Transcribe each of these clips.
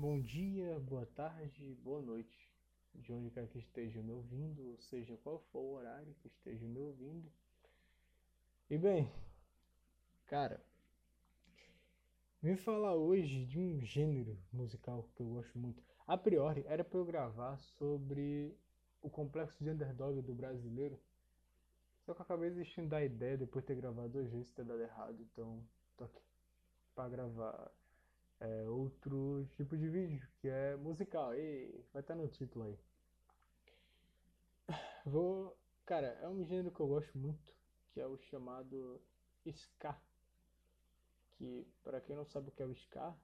Bom dia, boa tarde, boa noite, de onde quer que esteja me ouvindo, seja qual for o horário que esteja me ouvindo. E bem, cara, vim falar hoje de um gênero musical que eu gosto muito. A priori, era para eu gravar sobre o complexo de underdog do brasileiro, só que eu acabei desistindo da ideia depois de ter gravado dois vezes ter dado errado, então tô aqui para gravar é, outro tipo de vídeo, que é musical. E vai estar no título aí. Vou. Cara, é um gênero que eu gosto muito, que é o chamado Ska. Que, para quem não sabe o que é o Ska,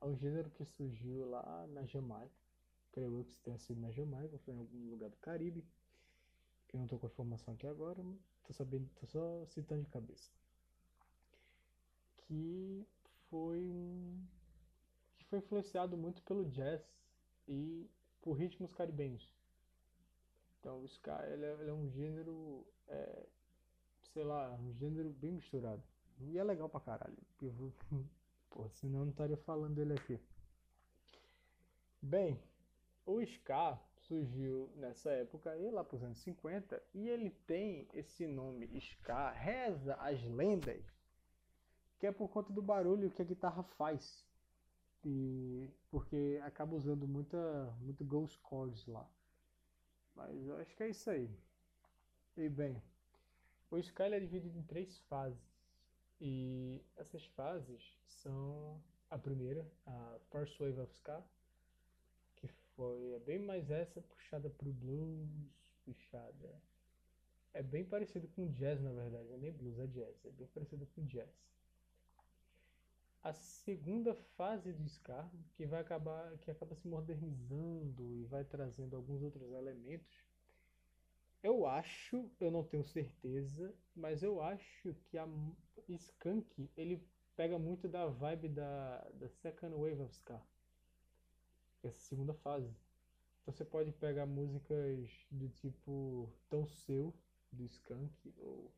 é um gênero que surgiu lá na Jamaica. Creio eu que tenha sido na Jamaica, foi em algum lugar do Caribe. Que eu não tô com a informação aqui agora, tô sabendo, tô só citando de cabeça. Que foi um foi influenciado muito pelo jazz e por ritmos caribenhos. Então o ska ele é, ele é um gênero, é, sei lá, um gênero bem misturado. E é legal pra caralho. Pô, senão eu não estaria falando dele aqui. Bem, o ska surgiu nessa época aí, lá pros anos 50, e ele tem esse nome ska, reza as lendas, que é por conta do barulho que a guitarra faz e porque acaba usando muita muito ghost chords lá. Mas eu acho que é isso aí. E bem, o Sky é dividido em três fases. E essas fases são a primeira, a First Wave of Ska, que foi é bem mais essa puxada pro blues, puxada. É bem parecido com jazz na verdade, não é nem blues, é jazz, é bem parecido com jazz a segunda fase do ska, que vai acabar, que acaba se modernizando e vai trazendo alguns outros elementos. Eu acho, eu não tenho certeza, mas eu acho que a Skunk ele pega muito da vibe da, da Second Wave of Ska. Essa segunda fase. Então você pode pegar músicas do tipo Tão Seu, do Skunk, ou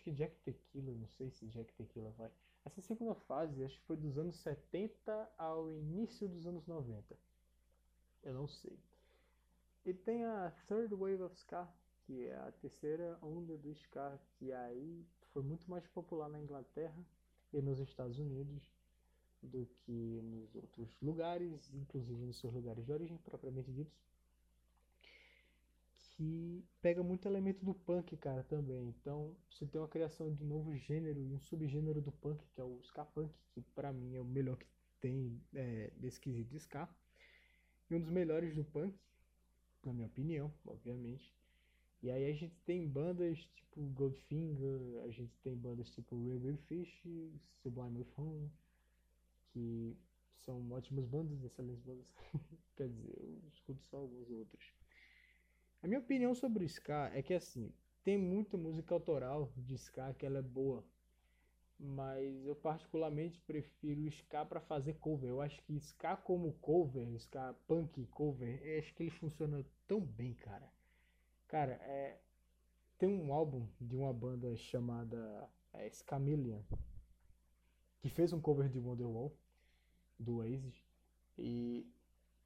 acho que Jack Tequila, não sei se Jack Tequila vai. Essa segunda fase, acho que foi dos anos 70 ao início dos anos 90. Eu não sei. E tem a Third Wave of Ska, que é a terceira onda do Ska, que aí foi muito mais popular na Inglaterra e nos Estados Unidos do que nos outros lugares, inclusive nos seus lugares de origem propriamente ditos que pega muito elemento do punk, cara, também. Então, você tem uma criação de um novo gênero e um subgênero do punk, que é o ska punk, que para mim é o melhor que tem é, desse quesito de ska. E um dos melhores do punk, na minha opinião, obviamente. E aí a gente tem bandas tipo Goldfinger, a gente tem bandas tipo Railway Fish, Sublime Phone, que são ótimas bandas, excelentes bandas. Quer dizer, eu escuto só alguns outros. A minha opinião sobre o ska é que assim, tem muita música autoral de ska que ela é boa, mas eu particularmente prefiro o ska para fazer cover. Eu acho que ska como cover, ska punk cover, eu acho que ele funciona tão bem, cara. Cara, é tem um álbum de uma banda chamada é, Scamillion que fez um cover de Wonderwall do Oasis e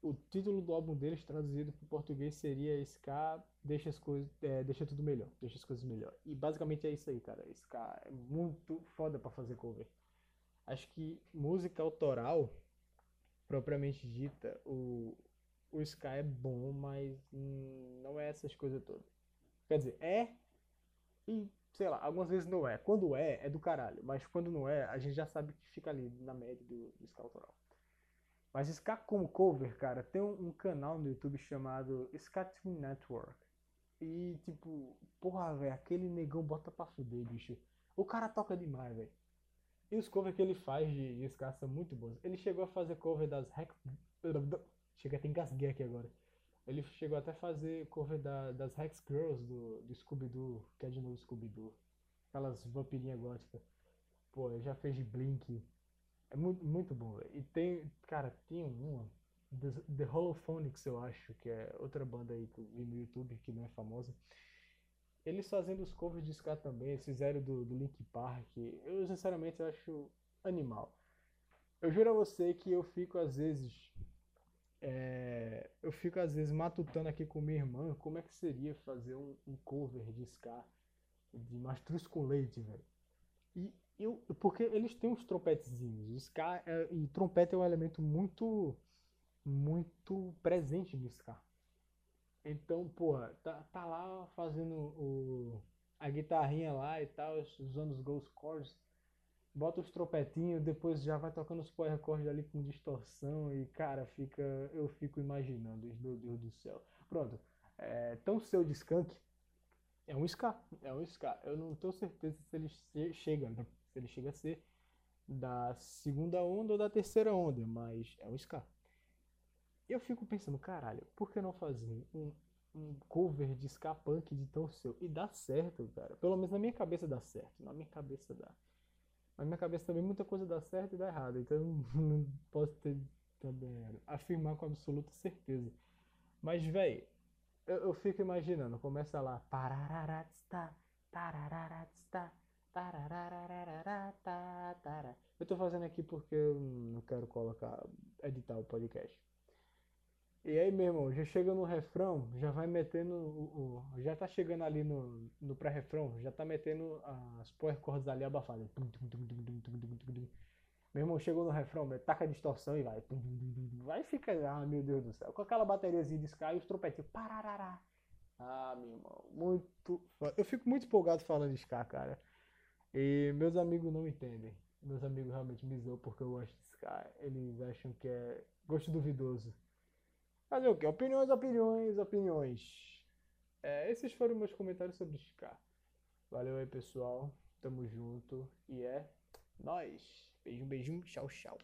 o título do álbum deles, traduzido para o português, seria Ska deixa as coisas, é, deixa tudo melhor, deixa as coisas melhor. E basicamente é isso aí, cara. Ska é muito foda para fazer cover. Acho que música autoral, propriamente dita, o, o Ska é bom, mas hum, não é essas coisas todas. Quer dizer, é e, sei lá, algumas vezes não é. Quando é, é do caralho. Mas quando não é, a gente já sabe que fica ali na média do, do Ska autoral. Mas Ska como cover, cara, tem um, um canal no YouTube chamado Skatune Network. E, tipo, porra, velho, aquele negão bota pra fuder, bicho. O cara toca demais, velho. E os covers que ele faz de, de Ska são muito bons. Ele chegou a fazer cover das Hex... Chega até engasguei aqui agora. Ele chegou até a fazer cover da, das Hex Girls do, do Scooby-Doo, que é de novo Scooby-Doo. Aquelas vampirinhas góticas. Pô, ele já fez de Blink. É muito, muito bom. E tem, cara, tem uma, The, Holophonics, eu acho, que é outra banda aí que eu vi no YouTube, que não é famosa. Eles fazendo os covers de ska também, eles fizeram do, do Link Park. Eu, sinceramente, acho animal. Eu juro a você que eu fico às vezes. é, eu fico às vezes matutando aqui com minha irmã como é que seria fazer um, um cover de ska de mastruz com leite, velho. E eu, porque eles têm uns trompetezinhos. O ska é- e trompete é um elemento muito, muito presente no ska. Então, porra, tá, tá lá fazendo o, a guitarrinha lá e tal, usando os ghost chords, bota os trompetinhos, depois já vai tocando os power chords ali com distorção e, cara, fica, eu fico imaginando, meu Deus do céu. Pronto, é, tão seu de Skank é um ska, é um ska. Eu não tenho certeza se ele che- chega, né? Ele chega a ser da segunda onda ou da terceira onda, mas é um ska. Eu fico pensando, caralho, por que não fazer um, um cover de ska punk de tão seu? E dá certo, cara. Pelo menos na minha cabeça dá certo. Na minha cabeça dá. Na minha cabeça também muita coisa dá certo e dá errado. Então não posso ter também afirmar com absoluta certeza. Mas, velho, eu, eu fico imaginando, começa lá. estou fazendo aqui porque eu não quero colocar, editar o podcast. E aí, meu irmão, já chega no refrão, já vai metendo o. o já tá chegando ali no, no pré-refrão, já tá metendo as power chords ali abafadas. Meu irmão chegou no refrão, taca a distorção e vai. Vai fica, ah, meu Deus do céu. Com aquela bateriazinha de Sky e os trompetinhos. Pararará. Ah, meu irmão, muito. Eu fico muito empolgado falando de Sky, cara. E meus amigos não entendem. Meus amigos realmente me zoam porque eu gosto de Ska. Eles acham que é gosto duvidoso. Fazer o quê? Opiniões, opiniões, opiniões. É, esses foram meus comentários sobre Ska. Valeu aí, pessoal. Tamo junto. E é nóis. Beijo, beijinho. Tchau, tchau.